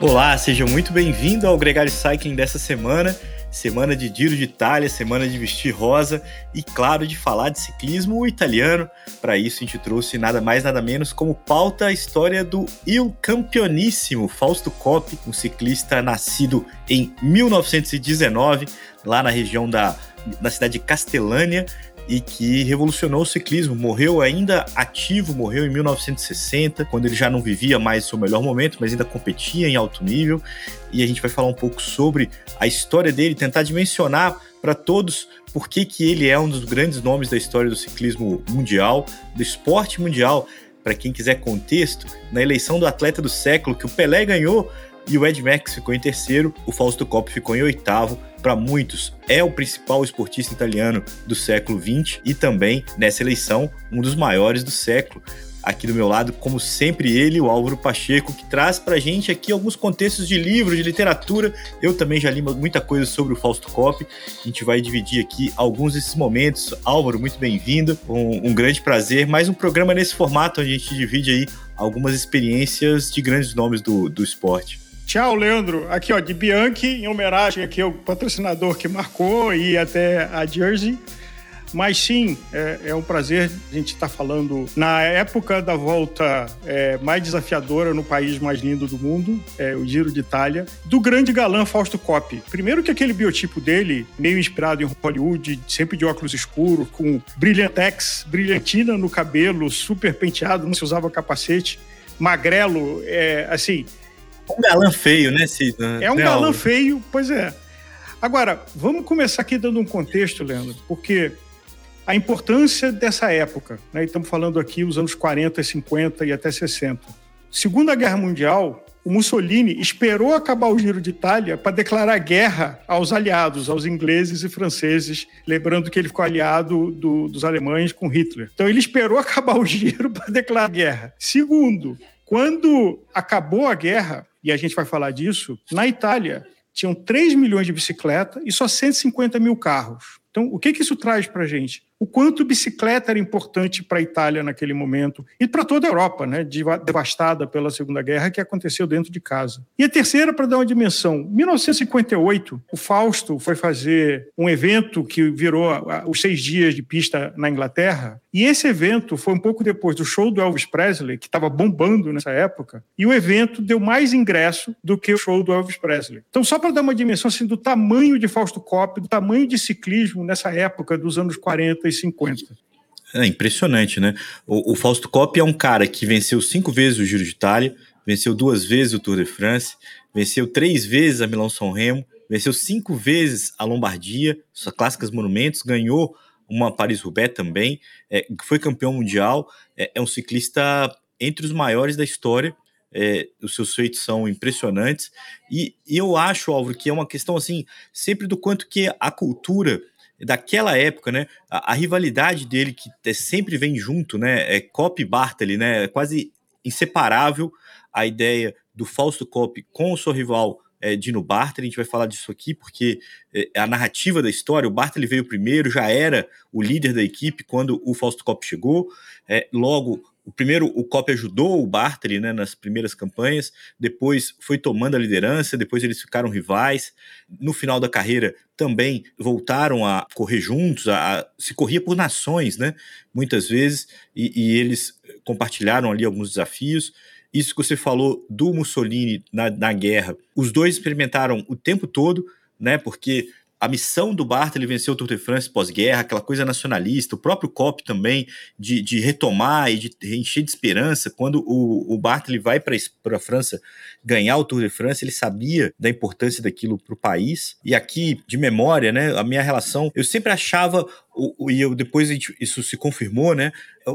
Olá, seja muito bem-vindo ao Gregário Cycling dessa semana. Semana de Giro de Itália, semana de vestir rosa e, claro, de falar de ciclismo italiano. Para isso, a gente trouxe nada mais, nada menos como pauta a história do Il Campionissimo Fausto Coppi, um ciclista nascido em 1919, lá na região da na cidade de Castelânia, e que revolucionou o ciclismo. Morreu ainda ativo, morreu em 1960, quando ele já não vivia mais seu melhor momento, mas ainda competia em alto nível. E a gente vai falar um pouco sobre a história dele, tentar dimensionar para todos por que, que ele é um dos grandes nomes da história do ciclismo mundial, do esporte mundial. Para quem quiser contexto, na eleição do atleta do século que o Pelé ganhou e o Ed Max ficou em terceiro, o Fausto Coppi ficou em oitavo. Para muitos, é o principal esportista italiano do século XX e também, nessa eleição, um dos maiores do século. Aqui do meu lado, como sempre, ele, o Álvaro Pacheco, que traz para gente aqui alguns contextos de livro, de literatura. Eu também já li muita coisa sobre o Fausto Coppi. A gente vai dividir aqui alguns desses momentos. Álvaro, muito bem-vindo. Um, um grande prazer. Mais um programa nesse formato, onde a gente divide aí algumas experiências de grandes nomes do, do esporte. Tchau, Leandro. Aqui, ó, de Bianchi, em homenagem aqui ao patrocinador que marcou e até a Jersey. Mas sim, é, é um prazer a gente estar tá falando na época da volta é, mais desafiadora no país mais lindo do mundo, é, o Giro de Itália, do grande galã Fausto Coppi. Primeiro que aquele biotipo dele, meio inspirado em Hollywood, sempre de óculos escuros, com brilhantex, brilhantina no cabelo, super penteado, não se usava capacete, magrelo, é, assim, um galã feio, né, Cid? É um galã feio, pois é. Agora, vamos começar aqui dando um contexto, Leandro, porque a importância dessa época, né, estamos falando aqui os anos 40, 50 e até 60. Segunda Guerra Mundial, o Mussolini esperou acabar o Giro de Itália para declarar guerra aos aliados, aos ingleses e franceses, lembrando que ele ficou aliado do, dos alemães com Hitler. Então ele esperou acabar o Giro para declarar guerra. Segundo, quando acabou a guerra, e a gente vai falar disso, na Itália tinham 3 milhões de bicicletas e só 150 mil carros. Então, o que, que isso traz para a gente? o quanto bicicleta era importante para a Itália naquele momento e para toda a Europa, né, devastada pela Segunda Guerra, que aconteceu dentro de casa. E a terceira, para dar uma dimensão, em 1958, o Fausto foi fazer um evento que virou os seis dias de pista na Inglaterra, e esse evento foi um pouco depois do show do Elvis Presley, que estava bombando nessa época, e o evento deu mais ingresso do que o show do Elvis Presley. Então, só para dar uma dimensão assim, do tamanho de Fausto Coppi, do tamanho de ciclismo nessa época dos anos 40 50. É impressionante, né? O, o Fausto Coppi é um cara que venceu cinco vezes o Giro de Itália, venceu duas vezes o Tour de France, venceu três vezes a Milão-São Remo, venceu cinco vezes a Lombardia, suas clássicas monumentos, ganhou uma Paris-Roubaix também, é, foi campeão mundial, é, é, um ciclista entre os maiores da história, é, os seus feitos são impressionantes, e, e eu acho, Álvaro, que é uma questão assim, sempre do quanto que a cultura daquela época, né? A, a, rivalidade dele que sempre vem junto, né? É Cop Bartali, né? É quase inseparável a ideia do Fausto Cop com o seu rival é, Dino Bartali. A gente vai falar disso aqui porque é, a narrativa da história. O Bartali veio primeiro, já era o líder da equipe quando o Fausto Cop chegou. É, logo o primeiro, o Cop ajudou o Bartoli né, nas primeiras campanhas, depois foi tomando a liderança, depois eles ficaram rivais. No final da carreira também voltaram a correr juntos, a, a se corria por nações, né? Muitas vezes, e, e, eles compartilharam ali alguns desafios. Isso que você falou do Mussolini na, na guerra, os dois experimentaram o tempo todo, né? Porque a missão do Bartoli vencer o Tour de France pós-guerra, aquela coisa nacionalista, o próprio COP também, de, de retomar e de encher de esperança. Quando o, o Bartoli vai para a França ganhar o Tour de France, ele sabia da importância daquilo para o país. E aqui, de memória, né, a minha relação, eu sempre achava e eu, depois isso se confirmou, né?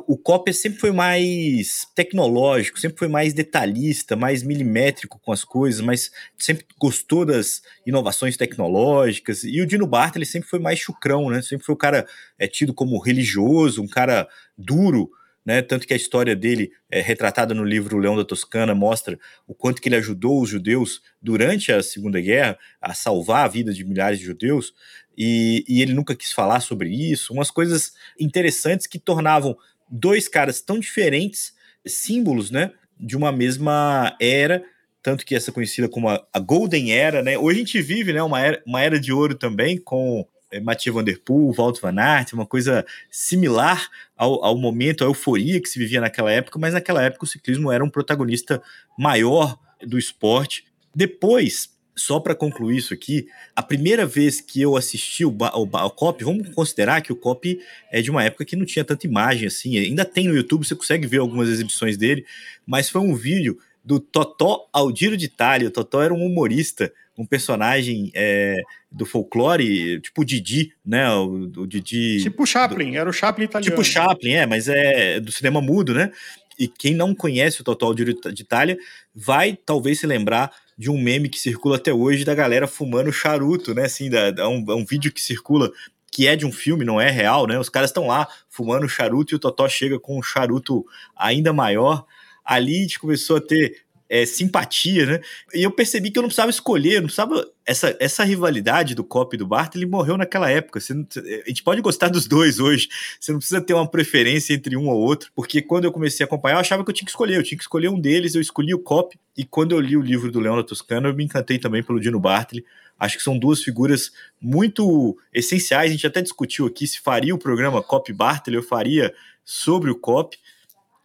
O Copper sempre foi mais tecnológico, sempre foi mais detalhista, mais milimétrico com as coisas, mas sempre gostou das inovações tecnológicas. E o Dino Bartoli sempre foi mais chucrão, né? Sempre foi o cara é, tido como religioso, um cara duro, né? Tanto que a história dele, é, retratada no livro Leão da Toscana, mostra o quanto que ele ajudou os judeus durante a Segunda Guerra a salvar a vida de milhares de judeus, e, e ele nunca quis falar sobre isso, umas coisas interessantes que tornavam dois caras tão diferentes, símbolos, né, de uma mesma era, tanto que essa conhecida como a, a Golden Era, né? Hoje a gente vive, né, uma era, uma era de ouro também com é, Mathieu Van Der Poel, Van Aert, uma coisa similar ao, ao momento, à euforia que se vivia naquela época, mas naquela época o ciclismo era um protagonista maior do esporte. Depois, só para concluir isso aqui, a primeira vez que eu assisti o, o, o COP, vamos considerar que o COP é de uma época que não tinha tanta imagem assim, ainda tem no YouTube, você consegue ver algumas exibições dele, mas foi um vídeo do Totó Aldiro de Itália. O Totó era um humorista, um personagem é, do folclore, tipo o Didi, né? O, o Didi. Tipo Chaplin, do, era o Chaplin italiano. Tipo Chaplin, é, mas é do cinema mudo, né? E quem não conhece o Totó Aldiro de Itália vai talvez se lembrar de um meme que circula até hoje da galera fumando charuto, né? Assim, da, da um, um vídeo que circula que é de um filme, não é real, né? Os caras estão lá fumando charuto e o Totó chega com um charuto ainda maior ali a gente começou a ter é, simpatia, né? E eu percebi que eu não precisava escolher, não precisava. Essa, essa rivalidade do Cop e do Bart, ele morreu naquela época. Não, a gente pode gostar dos dois hoje. Você não precisa ter uma preferência entre um ou outro, porque quando eu comecei a acompanhar, eu achava que eu tinha que escolher. Eu tinha que escolher um deles, eu escolhi o Cop. E quando eu li o livro do Leão da Toscana, eu me encantei também pelo Dino Bartoli. Acho que são duas figuras muito essenciais. A gente até discutiu aqui se faria o programa Cop Bartoli, eu faria sobre o Cop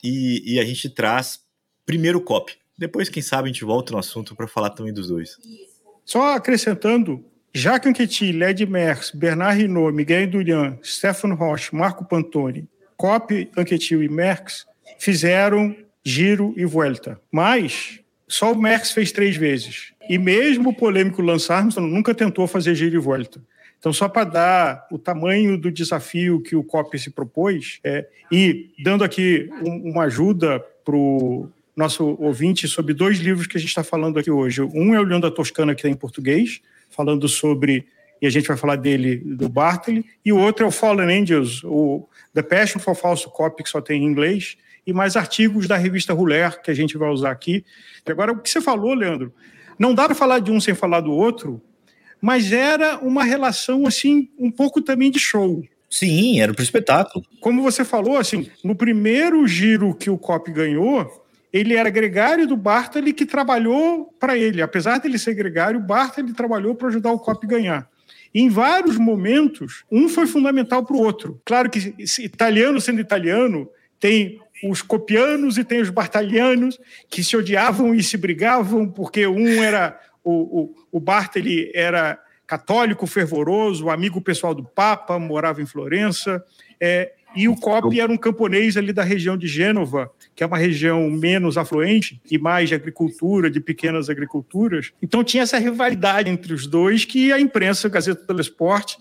e, e a gente traz primeiro o COP. Depois, quem sabe, a gente volta no assunto para falar também dos dois. Só acrescentando, Jacques Anquetil, Led Merckx, Bernard Hinault, Miguel Durian, Stefano Roche, Marco Pantoni, COP, Anquetil e Merckx fizeram Giro e Vuelta. Mas só o Merckx fez três vezes. E mesmo o polêmico Lance Armstrong nunca tentou fazer Giro e Vuelta. Então, só para dar o tamanho do desafio que o COP se propôs, é, e dando aqui um, uma ajuda para o nosso ouvinte sobre dois livros que a gente está falando aqui hoje. Um é o Leão da Toscana, que está em português, falando sobre, e a gente vai falar dele, do Bartley, e o outro é o Fallen Angels, o The Passion for False Copy, que só tem em inglês, e mais artigos da revista Ruler, que a gente vai usar aqui. Agora, o que você falou, Leandro, não dá para falar de um sem falar do outro, mas era uma relação assim um pouco também de show. Sim, era para o espetáculo. Como você falou, assim, no primeiro giro que o COP ganhou, ele era gregário do Bartoli que trabalhou para ele. Apesar dele ser gregário, o Bartoli trabalhou para ajudar o COP a ganhar. Em vários momentos, um foi fundamental para o outro. Claro que italiano sendo italiano, tem os copianos e tem os bartalianos que se odiavam e se brigavam porque um era o, o, o Bartoli era católico fervoroso, amigo pessoal do Papa, morava em Florença, é, e o Coppi era um camponês ali da região de Gênova, que é uma região menos afluente e mais de agricultura, de pequenas agriculturas. Então tinha essa rivalidade entre os dois que a imprensa, a Gazeta do Esporte,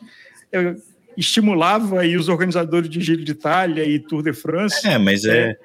é, estimulava aí os organizadores de Giro de Itália e Tour de France. É, mas é, é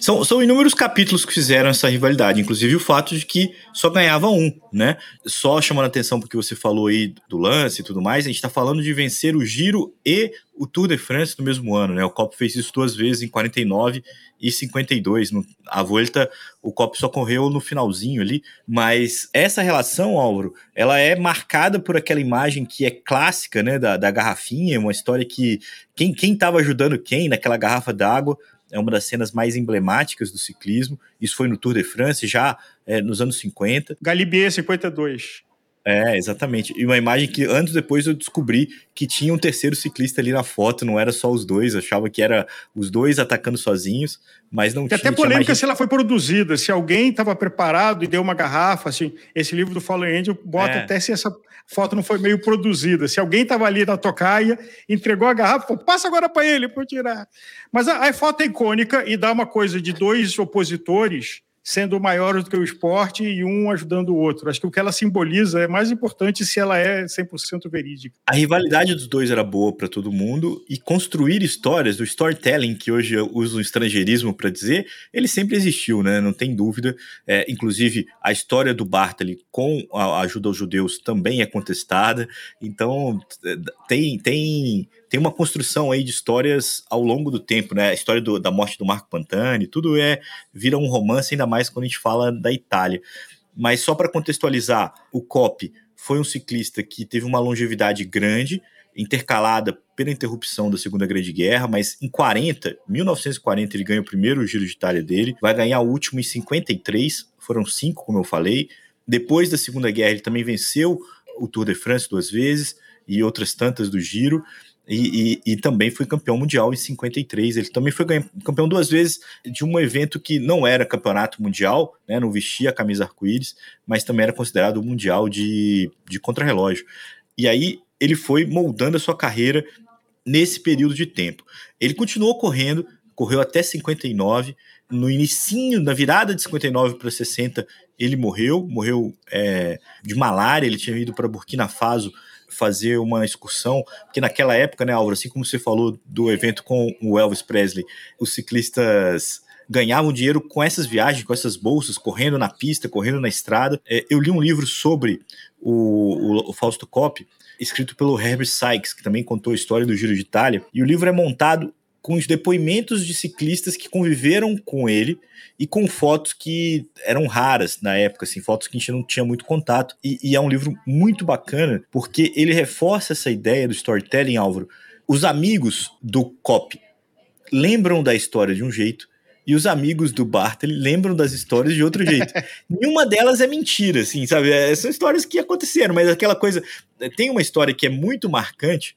são, são inúmeros capítulos que fizeram essa rivalidade, inclusive o fato de que só ganhava um, né? Só chamando a atenção porque você falou aí do lance e tudo mais, a gente está falando de vencer o Giro e o Tour de France no mesmo ano, né? O Cop fez isso duas vezes em 49 e 52. No, a Volta, o Cop só correu no finalzinho ali, mas essa relação, Álvaro, ela é marcada por aquela imagem que é clássica, né, da, da garrafinha, uma história que quem quem estava ajudando quem naquela garrafa d'água é uma das cenas mais emblemáticas do ciclismo. Isso foi no Tour de France, já é, nos anos 50. Galibier 52. É, exatamente. E uma imagem que anos depois eu descobri que tinha um terceiro ciclista ali na foto, não era só os dois, achava que era os dois atacando sozinhos, mas não Tem tinha. até polêmica mais... se ela foi produzida, se alguém estava preparado e deu uma garrafa, assim, esse livro do Fallen Angel bota é. até se essa foto não foi meio produzida, se alguém estava ali na tocaia, entregou a garrafa, falou, passa agora para ele, para tirar. Mas a, a foto é icônica e dá uma coisa de dois opositores sendo maiores do que o esporte e um ajudando o outro. Acho que o que ela simboliza é mais importante se ela é 100% verídica. A rivalidade dos dois era boa para todo mundo e construir histórias, do storytelling, que hoje eu uso o estrangeirismo para dizer, ele sempre existiu, né? Não tem dúvida. É, inclusive, a história do Bartali com a ajuda aos judeus também é contestada. Então, é, tem, tem tem uma construção aí de histórias ao longo do tempo, né? A história do, da morte do Marco Pantani, tudo é vira um romance, ainda mais quando a gente fala da Itália. Mas só para contextualizar, o Cop foi um ciclista que teve uma longevidade grande, intercalada pela interrupção da Segunda Grande Guerra, mas em 40, 1940, ele ganha o primeiro Giro de Itália dele, vai ganhar o último em 53, foram cinco, como eu falei. Depois da Segunda Guerra, ele também venceu o Tour de France duas vezes e outras tantas do Giro. E, e, e, também foi campeão mundial em 53. Ele também foi campeão duas vezes de um evento que não era campeonato mundial, né, não vestia a camisa arco-íris, mas também era considerado mundial de, de contrarrelógio. E aí ele foi moldando a sua carreira nesse período de tempo. Ele continuou correndo, correu até 59. No início, na virada de 59 para 60, ele morreu, morreu é, de malária. Ele tinha ido para Burkina Faso fazer uma excursão, porque naquela época, né, Álvaro, assim como você falou do evento com o Elvis Presley, os ciclistas ganhavam dinheiro com essas viagens, com essas bolsas, correndo na pista, correndo na estrada. É, eu li um livro sobre o, o, o Fausto Coppi, escrito pelo Herbert Sykes, que também contou a história do Giro de Itália, e o livro é montado com os depoimentos de ciclistas que conviveram com ele e com fotos que eram raras na época, assim, fotos que a gente não tinha muito contato. E, e é um livro muito bacana porque ele reforça essa ideia do storytelling, Álvaro. Os amigos do Cop lembram da história de um jeito e os amigos do Bartley lembram das histórias de outro jeito. Nenhuma delas é mentira, assim, sabe? É, são histórias que aconteceram, mas aquela coisa. Tem uma história que é muito marcante,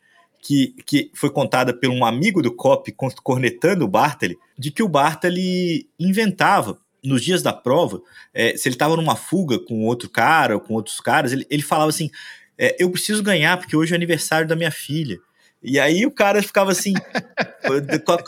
que, que foi contada por um amigo do COP cornetando o Bartali, de que o Bartali inventava nos dias da prova, é, se ele estava numa fuga com outro cara ou com outros caras, ele, ele falava assim: é, Eu preciso ganhar porque hoje é aniversário da minha filha. E aí o cara ficava assim, com, a,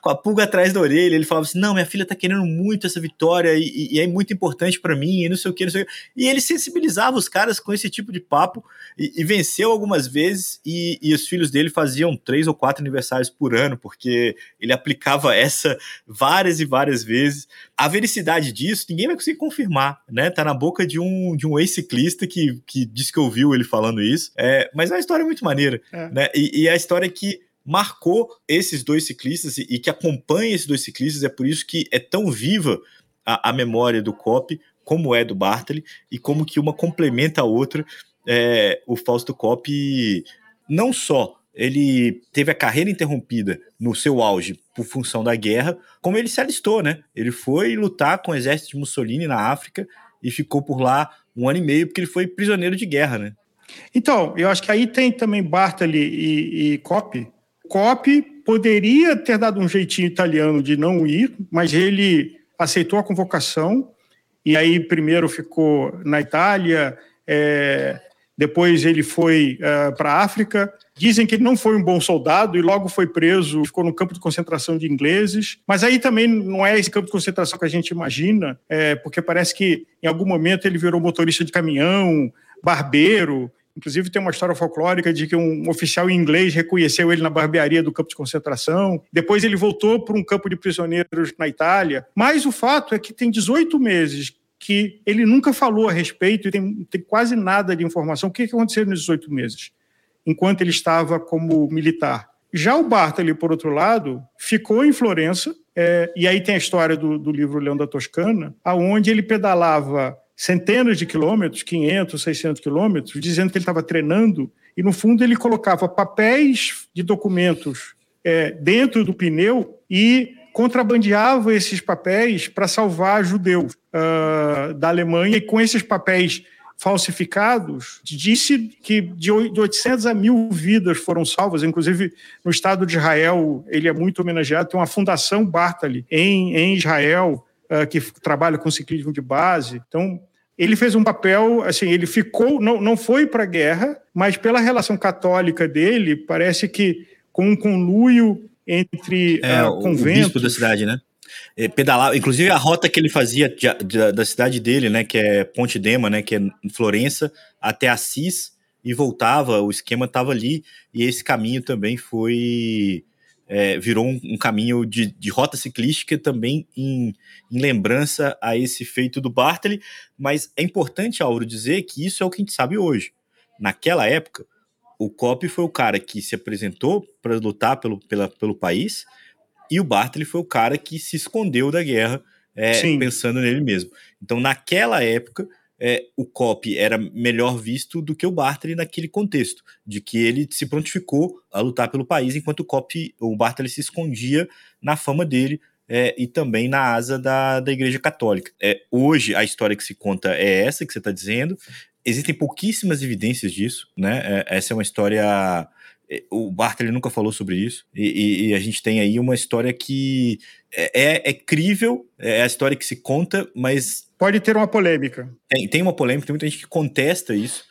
com, a, pulga atrás da orelha, ele falava assim, não, minha filha tá querendo muito essa vitória e, e é muito importante para mim, e não sei o que, não sei o que. E ele sensibilizava os caras com esse tipo de papo e, e venceu algumas vezes e, e, os filhos dele faziam três ou quatro aniversários por ano, porque ele aplicava essa várias e várias vezes. A vericidade disso, ninguém vai conseguir confirmar, né? Tá na boca de um, de um ex-ciclista que, que disse que ouviu ele falando isso, é, mas é uma história muito maneira, é. né? E, e a história que marcou esses dois ciclistas e, que acompanha esses dois ciclistas, é por isso que é tão viva a, a memória do Cop como é do Bartoli e como que uma complementa a outra. É, o Fausto Cop não só ele teve a carreira interrompida no seu auge por função da guerra, como ele se alistou, né? Ele foi lutar com o exército de Mussolini na África e ficou por lá um ano e meio porque ele foi prisioneiro de guerra, né? Então, eu acho que aí tem também Bartali e, e Coppi. Coppi poderia ter dado um jeitinho italiano de não ir, mas ele aceitou a convocação e aí primeiro ficou na Itália, é, depois ele foi é, para a África. Dizem que ele não foi um bom soldado e logo foi preso, ficou no campo de concentração de ingleses. Mas aí também não é esse campo de concentração que a gente imagina, é, porque parece que em algum momento ele virou motorista de caminhão, barbeiro, Inclusive, tem uma história folclórica de que um oficial inglês reconheceu ele na barbearia do campo de concentração. Depois, ele voltou para um campo de prisioneiros na Itália. Mas o fato é que tem 18 meses que ele nunca falou a respeito e tem, tem quase nada de informação. O que aconteceu nesses 18 meses, enquanto ele estava como militar? Já o Bartoli, por outro lado, ficou em Florença, é, e aí tem a história do, do livro Leão da Toscana, aonde ele pedalava centenas de quilômetros, 500, 600 quilômetros, dizendo que ele estava treinando, e no fundo ele colocava papéis de documentos é, dentro do pneu e contrabandeava esses papéis para salvar judeus uh, da Alemanha, e com esses papéis falsificados, disse que de 800 a mil vidas foram salvas, inclusive no Estado de Israel, ele é muito homenageado, tem uma fundação Bartali em, em Israel, uh, que trabalha com ciclismo de base. Então, ele fez um papel, assim, ele ficou, não, não foi para a guerra, mas pela relação católica dele, parece que com um conluio entre é, uh, conventos... O bispo da cidade, né? É, pedalava, inclusive a rota que ele fazia de, de, da cidade dele, né, que é Ponte Dema, né, que é em Florença, até Assis, e voltava, o esquema estava ali, e esse caminho também foi é, virou um, um caminho de, de, rota ciclística também em, em, lembrança a esse feito do Bartley, mas é importante, Auro, dizer que isso é o que a gente sabe hoje. Naquela época, o Cop foi o cara que se apresentou para lutar pelo, pela, pelo país, e o Bartley foi o cara que se escondeu da guerra, é, pensando nele mesmo. Então, naquela época, é, o Cop era melhor visto do que o Bartley naquele contexto, de que ele se prontificou a lutar pelo país, enquanto o Cop, o Bartley se escondia na fama dele é, e também na asa da, da Igreja Católica. É, hoje, a história que se conta é essa que você está dizendo. Existem pouquíssimas evidências disso, né? É, essa é uma história o Bartley nunca falou sobre isso, e, e, a gente tem aí uma história que é, é, é crível, é a história que se conta, mas. Pode ter uma polêmica. Tem, tem uma polêmica, tem muita gente que contesta isso,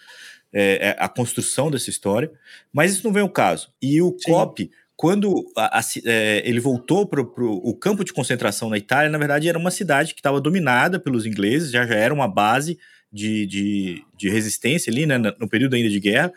é, é a construção dessa história, mas isso não vem ao caso. E o Sim. COP, quando a, a, é, ele voltou para o campo de concentração na Itália, na verdade era uma cidade que estava dominada pelos ingleses, já, já era uma base de, de, de resistência ali, né, no período ainda de guerra,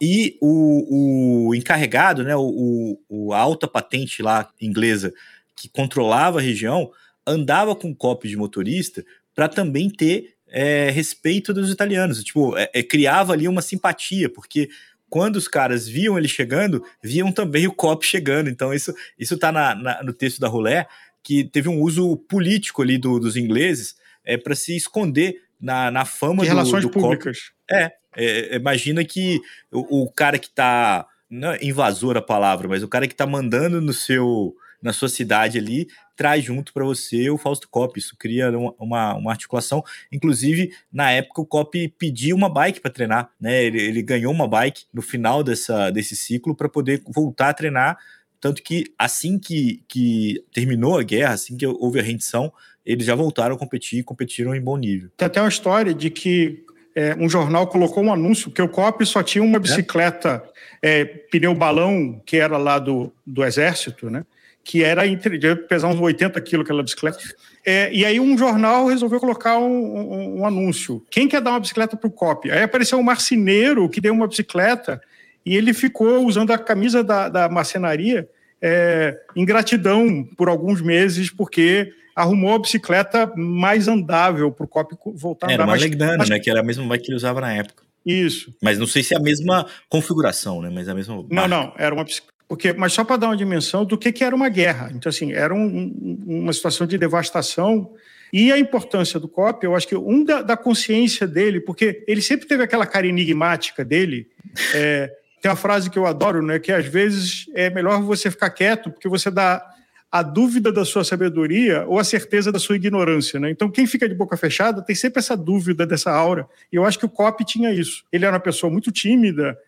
e o, o encarregado, né, o, o, a alta patente lá inglesa que controlava a região, andava com cópia de motorista para também ter é, respeito dos italianos. Tipo, é, é, criava ali uma simpatia, porque quando os caras viam ele chegando, viam também o cop chegando. Então, isso, isso tá na, na, no texto da Rolé, que teve um uso político ali do, dos ingleses é, para se esconder na, na fama de relações do públicas. É, é, imagina que o, o cara que está não é invasor a palavra, mas o cara que está mandando no seu na sua cidade ali traz junto para você o Fausto Cop. Isso cria uma, uma, articulação. Inclusive, na época, o Cop pediu uma bike para treinar, né? Ele, ele ganhou uma bike no final dessa, desse ciclo para poder voltar a treinar. Tanto que assim que, que terminou a guerra, assim que houve a rendição, eles já voltaram a competir e competiram em bom nível. Tem até uma história de que é, um jornal colocou um anúncio que o COP só tinha uma é? bicicleta é? pneu balão, que era lá do, do exército, né? que era entre, pesar uns 80 quilos aquela bicicleta. É, e aí um jornal resolveu colocar um, um, um anúncio. Quem quer dar uma bicicleta para o COP? Aí apareceu um marceneiro que deu uma bicicleta e ele ficou usando a camisa da, da marcenaria é, em gratidão por alguns meses, porque arrumou a bicicleta mais andável para o Cop voltar a andar. Era uma Legdano, né? Que era a mesma bike que ele usava na época. Isso. Mas não sei se é a mesma configuração, né? Mas é a mesma. Não, não. Era uma porque, mas só para dar uma dimensão do que, que era uma guerra. Então, assim, era um, uma situação de devastação. E a importância do COP, eu acho que um da, da consciência dele, porque ele sempre teve aquela cara enigmática dele. É, tem uma frase que eu adoro, né? Que às vezes é melhor você ficar quieto, porque você dá a dúvida da sua sabedoria ou a certeza da sua ignorância, né? Então, quem fica de boca fechada tem sempre essa dúvida dessa aura. E eu acho que o Cop tinha isso. Ele era uma pessoa muito tímida.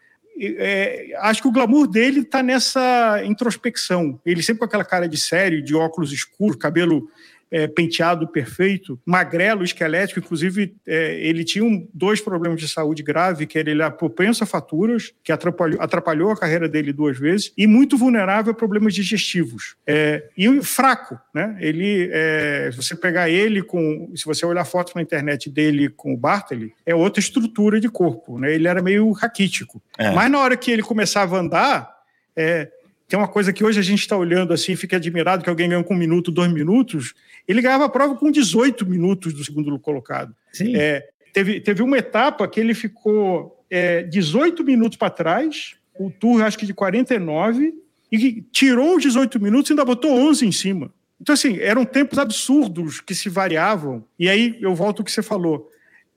É, acho que o glamour dele está nessa introspecção. Ele sempre com aquela cara de sério, de óculos escuros, cabelo é, penteado perfeito, magrelo, esquelético, inclusive é, ele tinha um, dois problemas de saúde grave, que era ele era propenso a faturas, que atrapalhou, atrapalhou a carreira dele duas vezes, e muito vulnerável a problemas digestivos. É, e fraco, né? Ele, é, se você pegar ele com, se você olhar fotos na internet dele com o Bartley, é outra estrutura de corpo, né? Ele era meio raquítico. É. Mas na hora que ele começava a andar, é, tem uma coisa que hoje a gente está olhando assim, fica admirado que alguém ganhou com um minuto, dois minutos. Ele ganhava a prova com 18 minutos do segundo colocado. Sim. É, teve, teve uma etapa que ele ficou é, 18 minutos para trás, o tour acho que de 49, e tirou os 18 minutos e ainda botou 11 em cima. Então, assim, eram tempos absurdos que se variavam. E aí eu volto ao que você falou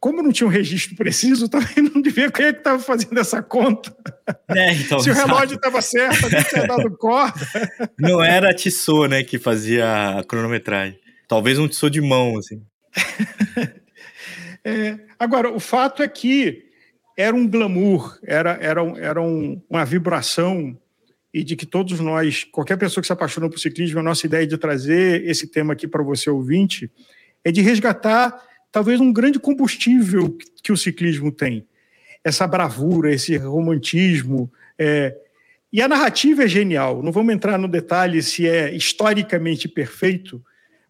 como não tinha um registro preciso, também não devia quem é que estava fazendo essa conta. É, então, Se o relógio estava certo, não tinha dado corda. Não era a Tissot, né, que fazia a cronometragem. Talvez um Tissot de mão, assim. É, agora, o fato é que era um glamour, era, era, era um, uma vibração e de que todos nós, qualquer pessoa que se apaixonou por ciclismo, a nossa ideia de trazer esse tema aqui para você ouvinte é de resgatar talvez um grande combustível que o ciclismo tem. Essa bravura, esse romantismo. É... E a narrativa é genial. Não vamos entrar no detalhe se é historicamente perfeito,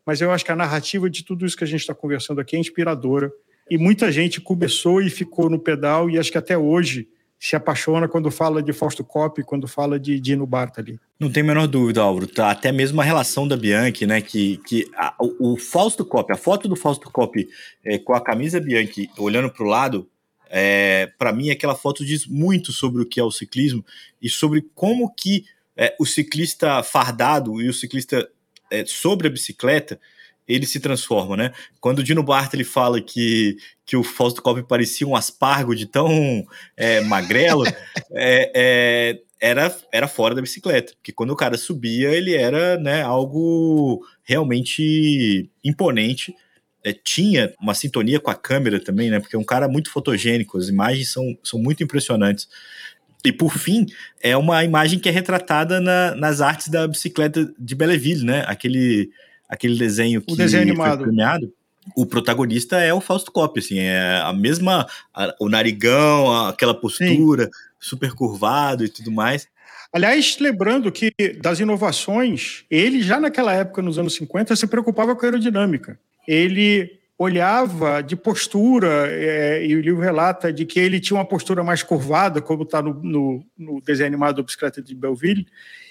mas eu acho que a narrativa de tudo isso que a gente está conversando aqui é inspiradora. E muita gente começou e ficou no pedal, e acho que até hoje se apaixona quando fala de Fausto Coppi, quando fala de Dino Bartali. Não tem a menor dúvida, Álvaro. Tá, até mesmo a relação da Bianchi, né? Que, que a, o, Fausto Coppi, a foto do Fausto Coppi é, com a camisa Bianchi olhando para o lado, é, para mim aquela foto diz muito sobre o que é o ciclismo e sobre como que é, o ciclista fardado e o ciclista é, sobre a bicicleta ele se transforma, né? Quando o Dino Bartoli fala que, que o Fausto Coppi parecia um aspargo de tão é, magrelo, é, é, era, era fora da bicicleta, porque quando o cara subia, ele era né, algo realmente imponente. É, tinha uma sintonia com a câmera também, né? Porque é um cara muito fotogênico, as imagens são, são muito impressionantes. E por fim, é uma imagem que é retratada na, nas artes da bicicleta de Belleville, né? Aquele, aquele desenho que o desenho animado. premiado. O protagonista é o Fausto Coppi, assim, é a mesma, a, o narigão, aquela postura, Sim. super curvado e tudo mais. Aliás, lembrando que das inovações, ele já naquela época, nos anos 50, se preocupava com a aerodinâmica. Ele olhava de postura, é, e o livro relata de que ele tinha uma postura mais curvada, como está no, no, no, desenho animado do Bicicleta de Belleville,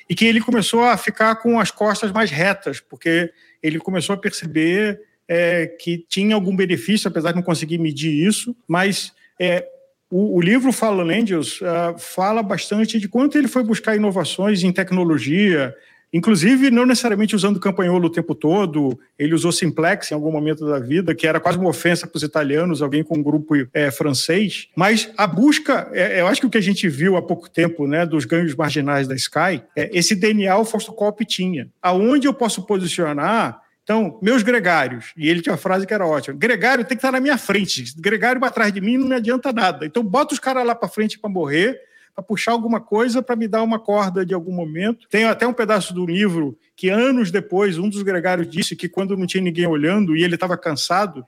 e que ele começou a ficar com as costas mais retas, porque ele começou a perceber é, que tinha algum benefício, apesar de não conseguir medir isso, mas é, o, o, livro Fala Angels uh, fala bastante de quanto ele foi buscar inovações em tecnologia, Inclusive, não necessariamente usando campanholo o tempo todo, ele usou simplex em algum momento da vida, que era quase uma ofensa para os italianos, alguém com um grupo é, francês. Mas a busca, é, eu acho que o que a gente viu há pouco tempo, né, dos ganhos marginais da Sky, é, esse DNA o Fausto Coppi tinha. Aonde eu posso posicionar então, meus gregários, e ele tinha uma frase que era ótima: gregário tem que estar na minha frente, gregário atrás de mim não me adianta nada. Então, bota os caras lá para frente para morrer, para puxar alguma coisa para me dar uma corda de algum momento. Tem até um pedaço do livro que anos depois um dos gregários disse que quando não tinha ninguém olhando e ele estava cansado,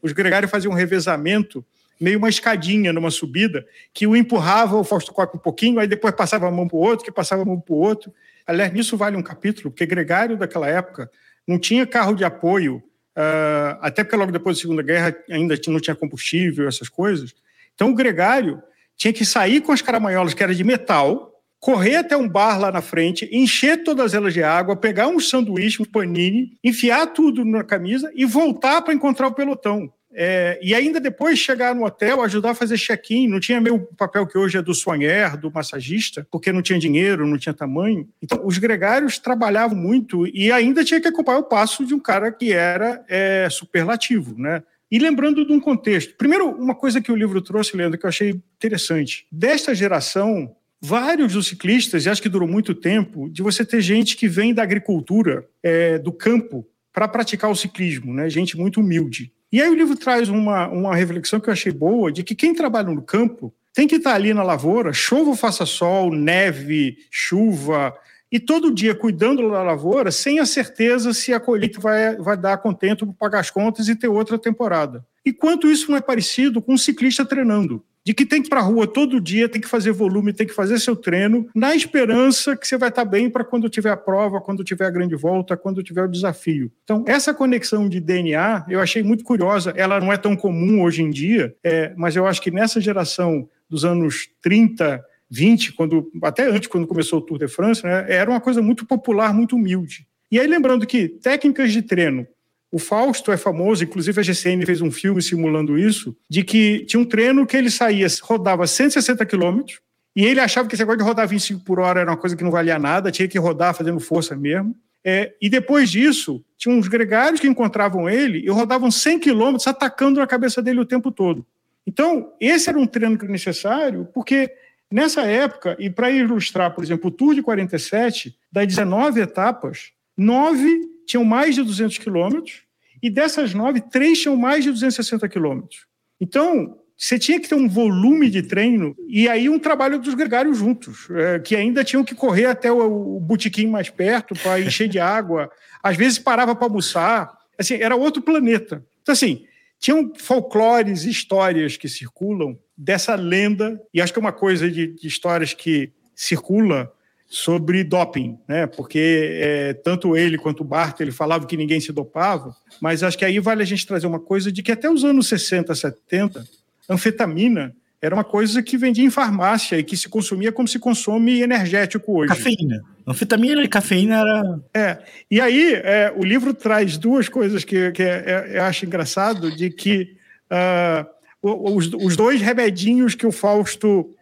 os gregários faziam um revezamento meio uma escadinha numa subida, que o empurrava o Fausto Coppi um pouquinho, aí depois passava a mão para o outro, que passava a mão para o outro. Aliás, nisso vale um capítulo, porque Gregário daquela época não tinha carro de apoio, uh, até porque logo depois da Segunda Guerra ainda não tinha combustível, essas coisas. Então o Gregário tinha que sair com as caramanholas, que era de metal, correr até um bar lá na frente, encher todas elas de água, pegar um sanduíche, um panini, enfiar tudo na camisa e voltar para encontrar o pelotão. É, e ainda depois chegar no hotel, ajudar a fazer check-in. Não tinha meio papel que hoje é do soigner, do massagista, porque não tinha dinheiro, não tinha tamanho. Então, os gregários trabalhavam muito e ainda tinha que acompanhar o passo de um cara que era é, superlativo, né? E lembrando de um contexto. Primeiro, uma coisa que o livro trouxe, Leandro, que eu achei interessante. Desta geração, vários dos ciclistas, e acho que durou muito tempo, de você ter gente que vem da agricultura, é, do campo, para praticar o ciclismo, né? gente muito humilde. E aí o livro traz uma, uma reflexão que eu achei boa, de que quem trabalha no campo tem que estar ali na lavoura, chova ou faça sol, neve, chuva, e todo dia cuidando da lavoura sem a certeza se a colheita vai, vai dar contento para pagar as contas e ter outra temporada. E quanto isso não é parecido com um ciclista treinando? De que tem que ir para a rua todo dia, tem que fazer volume, tem que fazer seu treino, na esperança que você vai estar bem para quando tiver a prova, quando tiver a grande volta, quando tiver o desafio. Então, essa conexão de DNA eu achei muito curiosa. Ela não é tão comum hoje em dia, é, mas eu acho que nessa geração dos anos 30, 20, quando, até antes, quando começou o Tour de France, né, era uma coisa muito popular, muito humilde. E aí, lembrando que técnicas de treino, o Fausto é famoso, inclusive a GCN fez um filme simulando isso, de que tinha um treino que ele saía, rodava 160 quilômetros, e ele achava que esse negócio de rodar 25 por hora era uma coisa que não valia nada, tinha que rodar fazendo força mesmo. É, e depois disso, tinha uns gregários que encontravam ele e rodavam 100 quilômetros atacando na cabeça dele o tempo todo. Então, esse era um treino necessário, porque Nessa época, e para ilustrar, por exemplo, o Tour de 47, das 19 etapas, nove tinham mais de 200 quilômetros, e dessas nove, três tinham mais de 260 quilômetros. Então, você tinha que ter um volume de treino e aí um trabalho dos gregários juntos, é, que ainda tinham que correr até o, o botequim mais perto para encher de água. Às vezes parava para almoçar. Assim, era outro planeta. Então, assim, tinham folclores, histórias que circulam dessa lenda, e acho que é uma coisa de, de histórias que circula sobre doping, né? Porque é, tanto ele quanto o Bart ele falava que ninguém se dopava, mas acho que aí vale a gente trazer uma coisa de que até os anos 60, 70, anfetamina era uma coisa que vendia em farmácia e que se consumia como se consome energético hoje. Cafeína. Anfetamina e cafeína era. É. E aí, é, o livro traz duas coisas que, que é, é, eu acho engraçado: de que uh, os, os dois remedinhos que o Fausto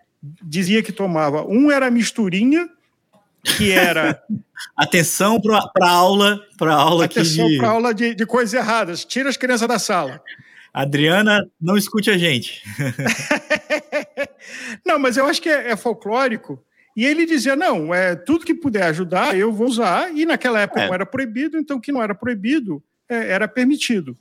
dizia que tomava, um era a misturinha, que era. Atenção para a aula, para aula Atenção de... para aula de, de coisas erradas. Tira as crianças da sala. Adriana, não escute a gente. não, mas eu acho que é, é, folclórico. E ele dizia: não, é tudo que puder ajudar, eu vou usar. E naquela época é. não era proibido, então o que não era proibido é, era permitido.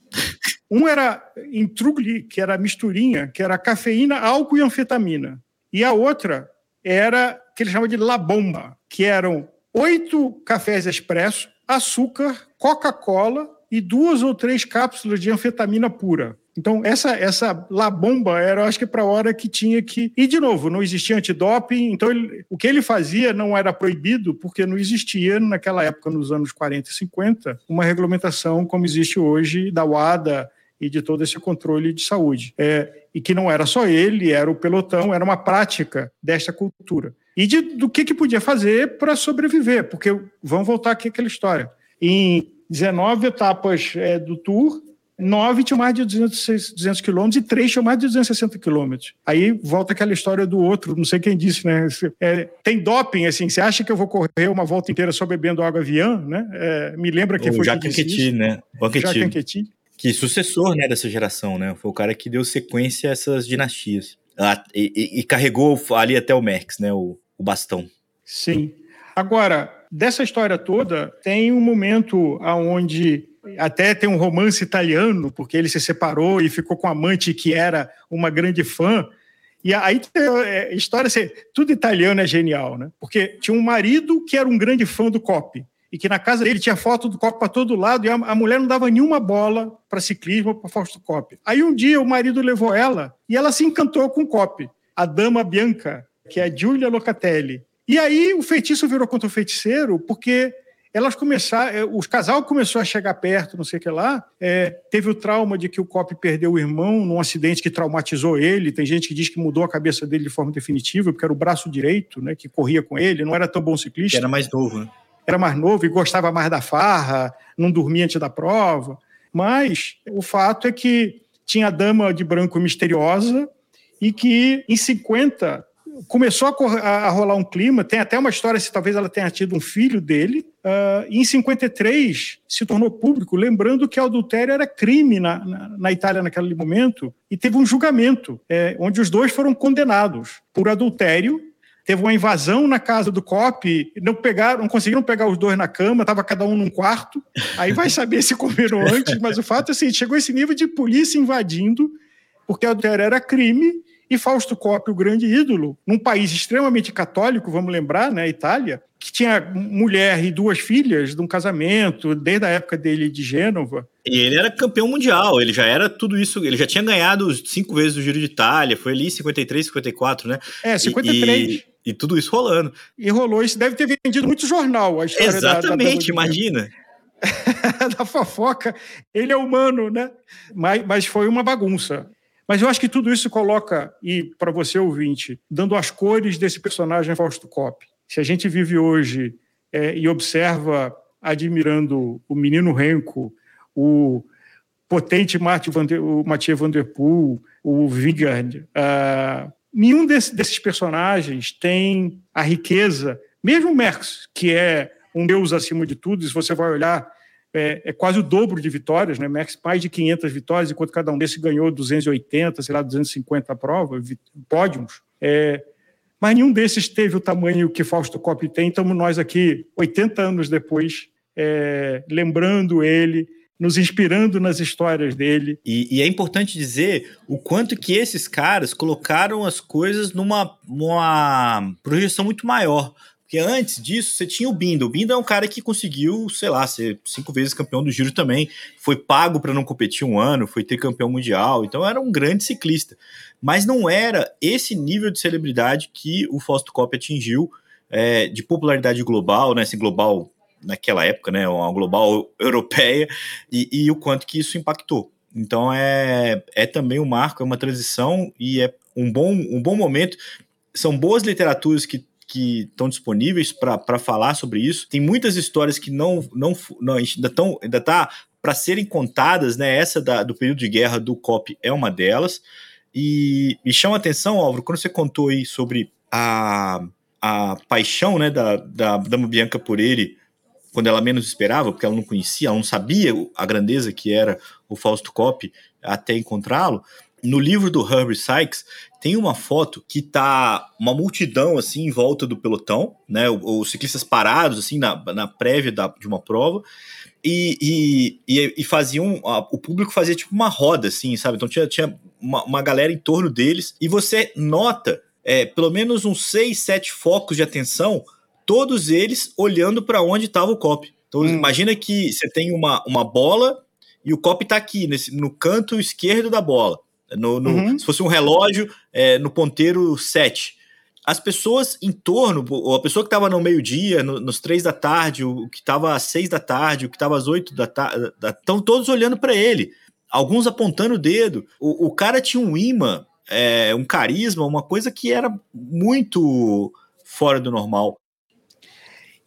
Um era intrugli, que era misturinha, que era cafeína, álcool e anfetamina. E a outra era que ele chama de La Bomba, que eram oito cafés expresso, açúcar, Coca-Cola e duas ou três cápsulas de anfetamina pura. Então, essa, essa La Bomba era, acho que, para a hora que tinha que. E, de novo, não existia antidoping, então ele, o que ele fazia não era proibido, porque não existia, naquela época, nos anos 40 e 50, uma regulamentação como existe hoje da WADA e de todo esse controle de saúde. É, e que não era só ele, era o pelotão, era uma prática desta cultura. E de, do que, que podia fazer para sobreviver, porque vamos voltar aqui àquela história. Em 19 etapas é, do Tour, nove tinham mais de 200, 200 quilômetros e três tinham mais de 260 quilômetros. Aí volta aquela história do outro, não sei quem disse, né? É, tem doping, assim, você acha que eu vou correr uma volta inteira só bebendo água aviã, né? É, me lembra quem o foi Jacques que disse né? O Jacques Anquetil. Que sucessor, né, dessa geração, né? Foi o cara que deu sequência a essas dinastias. Ah, e, e, e, carregou ali até o Merckx, né? O, o bastão. Sim. Agora, dessa história toda, tem um momento aonde até tem um romance italiano, porque ele se separou e ficou com a amante que era uma grande fã. E aí, é, história, assim, tudo italiano é genial, né? Porque tinha um marido que era um grande fã do Cop e que na casa dele tinha foto do Cop para todo lado e a, a, mulher não dava nenhuma bola para ciclismo para Fausto Cop. Aí um dia o marido levou ela e ela se encantou com o Cop, a dama Bianca, que é a Giulia Locatelli. E aí o feitiço virou contra o feiticeiro porque elas começaram, é, os casal começou a chegar perto, não sei o que lá. É, teve o trauma de que o Cop perdeu o irmão num acidente que traumatizou ele. Tem gente que diz que mudou a cabeça dele de forma definitiva, porque era o braço direito, né, que corria com ele, não era tão bom ciclista. Era mais novo, né? Era mais novo e gostava mais da farra, não dormia antes da prova. Mas o fato é que tinha a dama de branco misteriosa e que em 50 começou a, a, rolar um clima, tem até uma história se talvez ela tenha tido um filho dele, uh, e em 53 se tornou público, lembrando que adultério era crime na, na, na Itália naquele momento, e teve um julgamento, é, onde os dois foram condenados por adultério, teve uma invasão na casa do COP, não pegaram, não conseguiram pegar os dois na cama, estava cada um num quarto. Aí vai saber se comeram antes, mas o fato é assim, chegou esse nível de polícia invadindo, porque adultério era crime, e Fausto Coppi, o grande ídolo, num país extremamente católico, vamos lembrar, né, Itália, que tinha mulher e duas filhas de um casamento, desde a época dele de Gênova. E ele era campeão mundial, ele já era tudo isso, ele já tinha ganhado cinco vezes o Giro de Itália, foi ali 53, 54, né? É, 53. E, e, e tudo isso rolando. E rolou, isso deve ter vendido muito jornal, a história Exatamente, da, da imagina. da fofoca, ele é humano, né? Mas, mas foi uma bagunça. Mas eu acho que tudo isso coloca, e para você ouvinte, dando as cores desse personagem Fausto Cop. Se a gente vive hoje é, e observa, admirando o menino Renko, o potente Mathieu Van Der, Poel, o Vigard, uh, nenhum desse, desses personagens tem a riqueza, mesmo o Merckx, que é um deus acima de tudo, se você vai olhar é, é, quase o dobro de vitórias, né? Max mais de 500 vitórias, enquanto cada um desses ganhou 280, sei lá, 250 provas, pódios. É, mas nenhum desses teve o tamanho que Fausto Coppi tem. Estamos nós aqui, 80 anos depois, é, lembrando ele, nos inspirando nas histórias dele. E, e, é importante dizer o quanto que esses caras colocaram as coisas numa projeção muito maior. Porque antes disso, você tinha o Bindo. O Bindo é um cara que conseguiu, sei lá, ser cinco vezes campeão do giro também. Foi pago para não competir um ano, foi ter campeão mundial. Então era um grande ciclista. Mas não era esse nível de celebridade que o Fausto Coppi atingiu é, de popularidade global, né? Esse global naquela época, né? Uma global europeia, e, e o quanto que isso impactou. Então é, é também um marco, é uma transição e é um bom, um bom momento. São boas literaturas que que estão disponíveis para falar sobre isso. Tem muitas histórias que não, não, não ainda estão ainda tá para serem contadas, né? Essa da, do período de guerra do COP é uma delas. E me chama atenção, Álvaro, quando você contou aí sobre a, a paixão né, da, da Dama Bianca por ele quando ela menos esperava, porque ela não conhecia, ela não sabia a grandeza que era o Fausto Coppi até encontrá-lo. No livro do Herbert Sykes tem uma foto que tá uma multidão assim em volta do pelotão, né? Os ciclistas parados assim na, na prévia da, de uma prova e, e, e, e faziam. o público fazia tipo uma roda, assim, sabe? Então tinha, tinha uma, uma galera em torno deles, e você nota é, pelo menos uns seis, sete focos de atenção, todos eles olhando para onde estava o cop. Então hum. imagina que você tem uma, uma bola e o cop está aqui, nesse, no canto esquerdo da bola. No, no uhum. Se fosse um relógio, é, no ponteiro 7 as pessoas em torno, a pessoa que estava no meio-dia, no, nos três da tarde, o que estava às seis da tarde, o que estava às oito da tarde, estão todos olhando para ele, alguns apontando o dedo. O, o cara tinha um imã, é, um carisma, uma coisa que era muito fora do normal.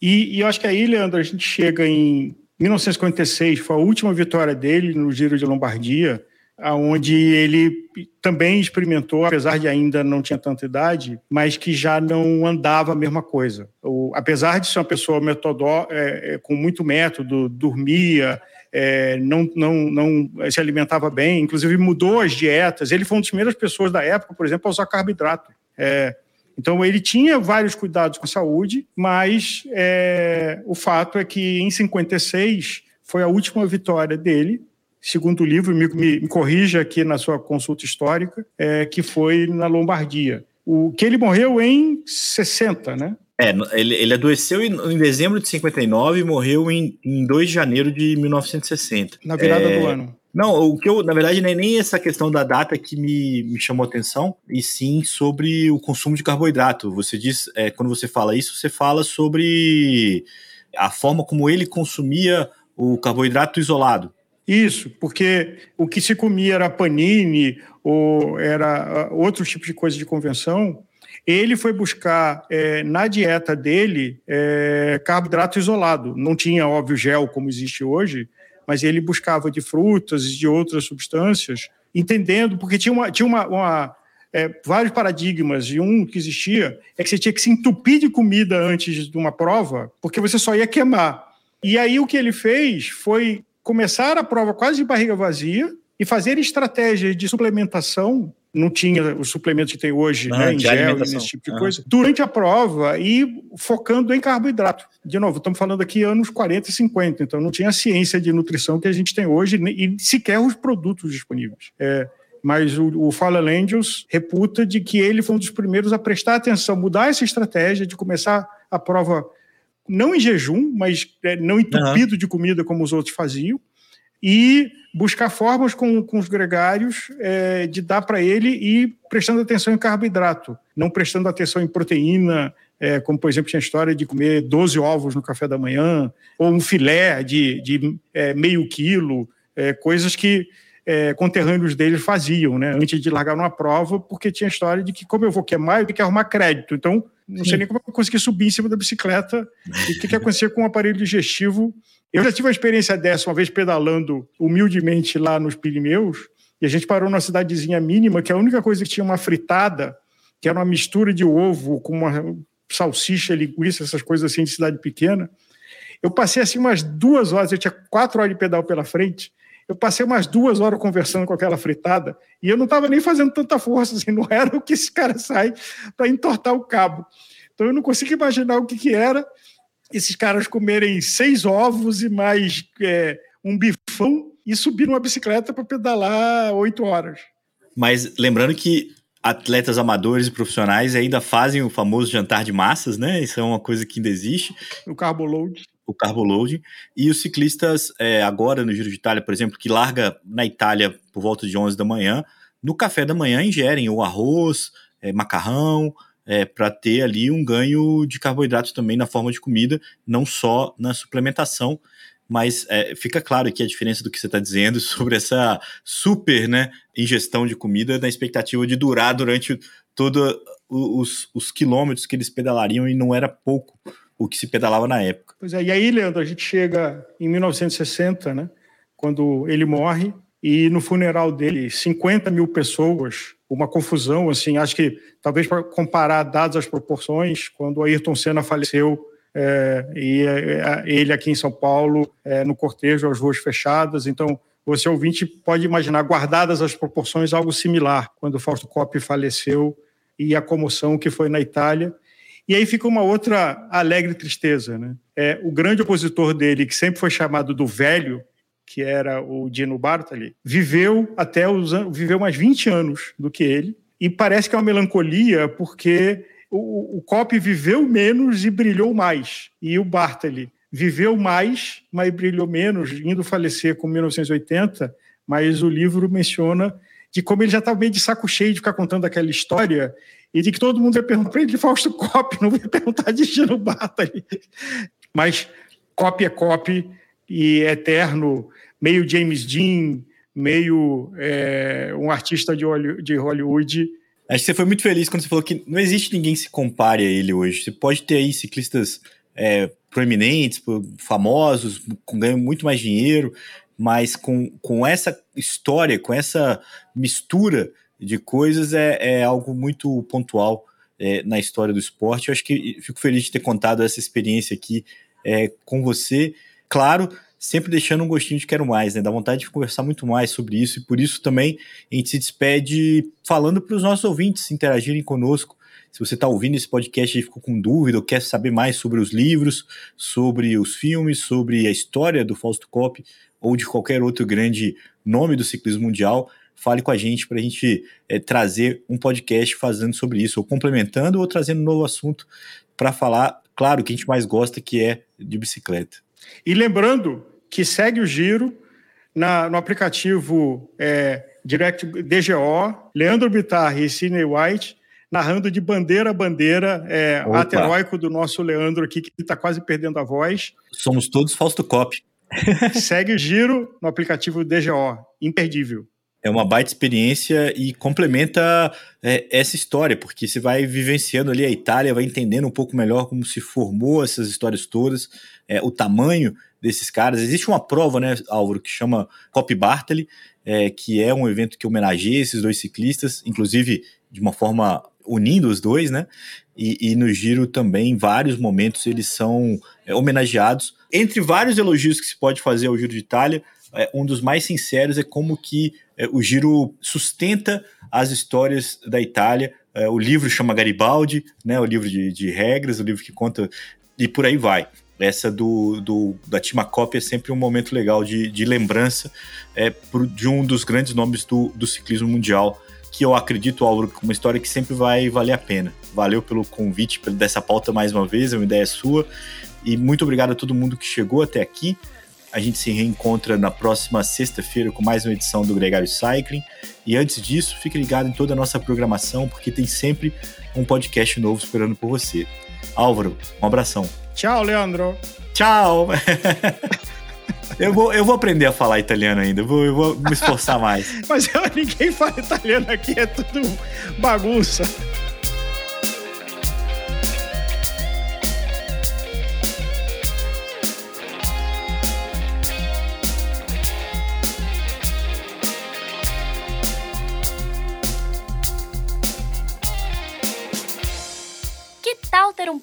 E, e eu acho que aí, Leandro, a gente chega em 1956, foi a última vitória dele no Giro de Lombardia onde ele também experimentou, apesar de ainda não tinha tanta idade, mas que já não andava a mesma coisa. O, apesar de ser uma pessoa metodó, é, é, com muito método, dormia, é, não, não, não se alimentava bem, inclusive mudou as dietas. Ele foi uma das primeiras pessoas da época, por exemplo, a usar carboidrato. É, então ele tinha vários cuidados com a saúde, mas é, o fato é que em 56 foi a última vitória dele segundo livro, me, me, me corrija aqui na sua consulta histórica, é, que foi na Lombardia. O que ele morreu em 60, né? É, ele, ele adoeceu em, em dezembro de 59 e morreu em, em 2 de janeiro de 1960. Na virada é, do ano. Não, o que eu, na verdade, não é nem essa questão da data que me, me chamou a atenção, e sim sobre o consumo de carboidrato. Você diz, é, quando você fala isso, você fala sobre a forma como ele consumia o carboidrato isolado. Isso, porque o que se comia era panini ou era ah, outro tipo de coisa de convenção. Ele foi buscar é, na dieta dele é, carboidrato isolado. Não tinha, óbvio, gel como existe hoje, mas ele buscava de frutas e de outras substâncias, entendendo, porque tinha, uma, tinha uma, uma é, vários paradigmas, e um que existia é que você tinha que se entupir de comida antes de uma prova, porque você só ia queimar. E aí o que ele fez foi começar a prova quase de barriga vazia e fazer estratégias de suplementação não tinha os suplementos que tem hoje, né, em gel, nesse tipo de ah. coisa, durante a prova e focando em carboidrato. De novo, estamos falando aqui anos 40 e 50, então não tinha a ciência de nutrição que a gente tem hoje e sequer os produtos disponíveis. É, mas o, o Fallen Angels reputa de que ele foi um dos primeiros a prestar atenção, mudar essa estratégia de começar a prova não em jejum, mas é, não entupido uhum. de comida como os outros faziam, e buscar formas com, com os gregários é, de dar para ele e prestando atenção em carboidrato, não prestando atenção em proteína, é, como por exemplo tinha a história de comer 12 ovos no café da manhã, ou um filé de, de é, meio quilo, é, coisas que é, conterrâneos dele faziam, né, antes de largar numa prova, porque tinha a história de que, como eu vou queimar, eu tenho que arrumar crédito. Então, não Sim. sei nem como eu consegui subir em cima da bicicleta e o que, que acontecia com o aparelho digestivo. Eu já tive uma experiência dessa, uma vez pedalando humildemente lá nos Pirineus, e a gente parou numa cidadezinha mínima, que a única coisa que tinha uma fritada, que era uma mistura de ovo com uma salsicha, linguiça, essas coisas assim de cidade pequena. Eu passei assim umas duas horas, eu tinha quatro horas de pedal pela frente, eu passei umas duas horas conversando com aquela fritada e eu não estava nem fazendo tanta força, assim, não era o que esse cara sai para entortar o cabo. Então eu não consigo imaginar o que, que era esses caras comerem seis ovos e mais é, um bifão e subir numa bicicleta para pedalar oito horas. Mas lembrando que atletas amadores e profissionais ainda fazem o famoso jantar de massas, né? Isso é uma coisa que ainda existe. O carbo load o carbo e os ciclistas, é, agora no Giro de Itália, por exemplo, que larga na Itália por volta de 11 da manhã, no café da manhã ingerem o arroz, é, macarrão, é, para ter ali um ganho de carboidratos também na forma de comida, não só na suplementação, mas é, fica claro aqui a diferença do que você está dizendo sobre essa super né, ingestão de comida na expectativa de durar durante todos os, os quilômetros que eles pedalariam e não era pouco o que se pedalava na época. Pois é, e aí, Leandro, a gente chega em 1960, né, quando ele morre, e no funeral dele, 50 mil pessoas, uma confusão, assim, acho que talvez para comparar dados às proporções, quando o Ayrton Senna faleceu é, e é, ele aqui em São Paulo, é, no cortejo, as ruas fechadas, então você ouvinte pode imaginar, guardadas as proporções, algo similar, quando Fausto Coppi faleceu e a comoção que foi na Itália. E aí fica uma outra alegre tristeza, né? É, o grande opositor dele, que sempre foi chamado do velho, que era o Dino Bartoli, viveu até os viveu mais 20 anos do que ele. E parece que é uma melancolia, porque o, o Cop viveu menos e brilhou mais. E o Bartoli viveu mais, mas brilhou menos, indo falecer com 1980. Mas o livro menciona de como ele já estava meio de saco cheio de ficar contando aquela história e de que todo mundo ia perguntar para ele de Fausto Cop, não ia perguntar de Gino Bartoli. Mas Cop é Cop e é eterno meio James Dean, meio é, um artista de Hollywood. Acho que você foi muito feliz quando você falou que não existe ninguém que se compare a ele hoje. Você pode ter aí ciclistas é, proeminentes, famosos, com ganho muito mais dinheiro, mas com, com essa história, com essa mistura de coisas, é, é algo muito pontual é, na história do esporte. Eu acho que fico feliz de ter contado essa experiência aqui é, com você. Claro, sempre deixando um gostinho de quero mais, né? Dá vontade de conversar muito mais sobre isso e por isso também a gente se despede falando para os nossos ouvintes interagirem conosco. Se você está ouvindo esse podcast e ficou com dúvida ou quer saber mais sobre os livros, sobre os filmes, sobre a história do Fausto Coppi ou de qualquer outro grande nome do ciclismo mundial, fale com a gente para a gente é, trazer um podcast fazendo sobre isso, ou complementando ou trazendo um novo assunto para falar, claro, o que a gente mais gosta, que é de bicicleta. E lembrando que segue o giro na, no aplicativo é, Direct DGO, Leandro Bittar e Sidney White, narrando de bandeira a bandeira, é, ateróico do nosso Leandro aqui, que está quase perdendo a voz. Somos todos Fausto Cop. Segue o giro no aplicativo DGO, imperdível. É uma baita experiência e complementa é, essa história, porque você vai vivenciando ali a Itália, vai entendendo um pouco melhor como se formou essas histórias todas, é, o tamanho desses caras. Existe uma prova, né, Álvaro, que chama Cop Bartali, é, que é um evento que homenageia esses dois ciclistas, inclusive de uma forma unindo os dois, né? E, e no giro também, em vários momentos, eles são é, homenageados. Entre vários elogios que se pode fazer ao Giro de Itália, é, um dos mais sinceros é como que é, o Giro sustenta as histórias da Itália. É, o livro chama Garibaldi, né, o livro de, de, regras, o livro que conta, e por aí vai. Essa do, do da Timacop é sempre um momento legal de, de lembrança é, de um dos grandes nomes do, do ciclismo mundial, que eu acredito, Álvaro, uma história que sempre vai valer a pena. Valeu pelo convite, dessa pauta mais uma vez, é uma ideia sua. E muito obrigado a todo mundo que chegou até aqui. A gente se reencontra na próxima sexta-feira com mais uma edição do Gregário Cycling. E antes disso, fique ligado em toda a nossa programação, porque tem sempre um podcast novo esperando por você. Álvaro, um abração. Tchau, Leandro. Tchau. Eu vou, eu vou aprender a falar italiano ainda, eu vou, eu vou me esforçar mais. Mas eu, ninguém fala italiano aqui, é tudo bagunça.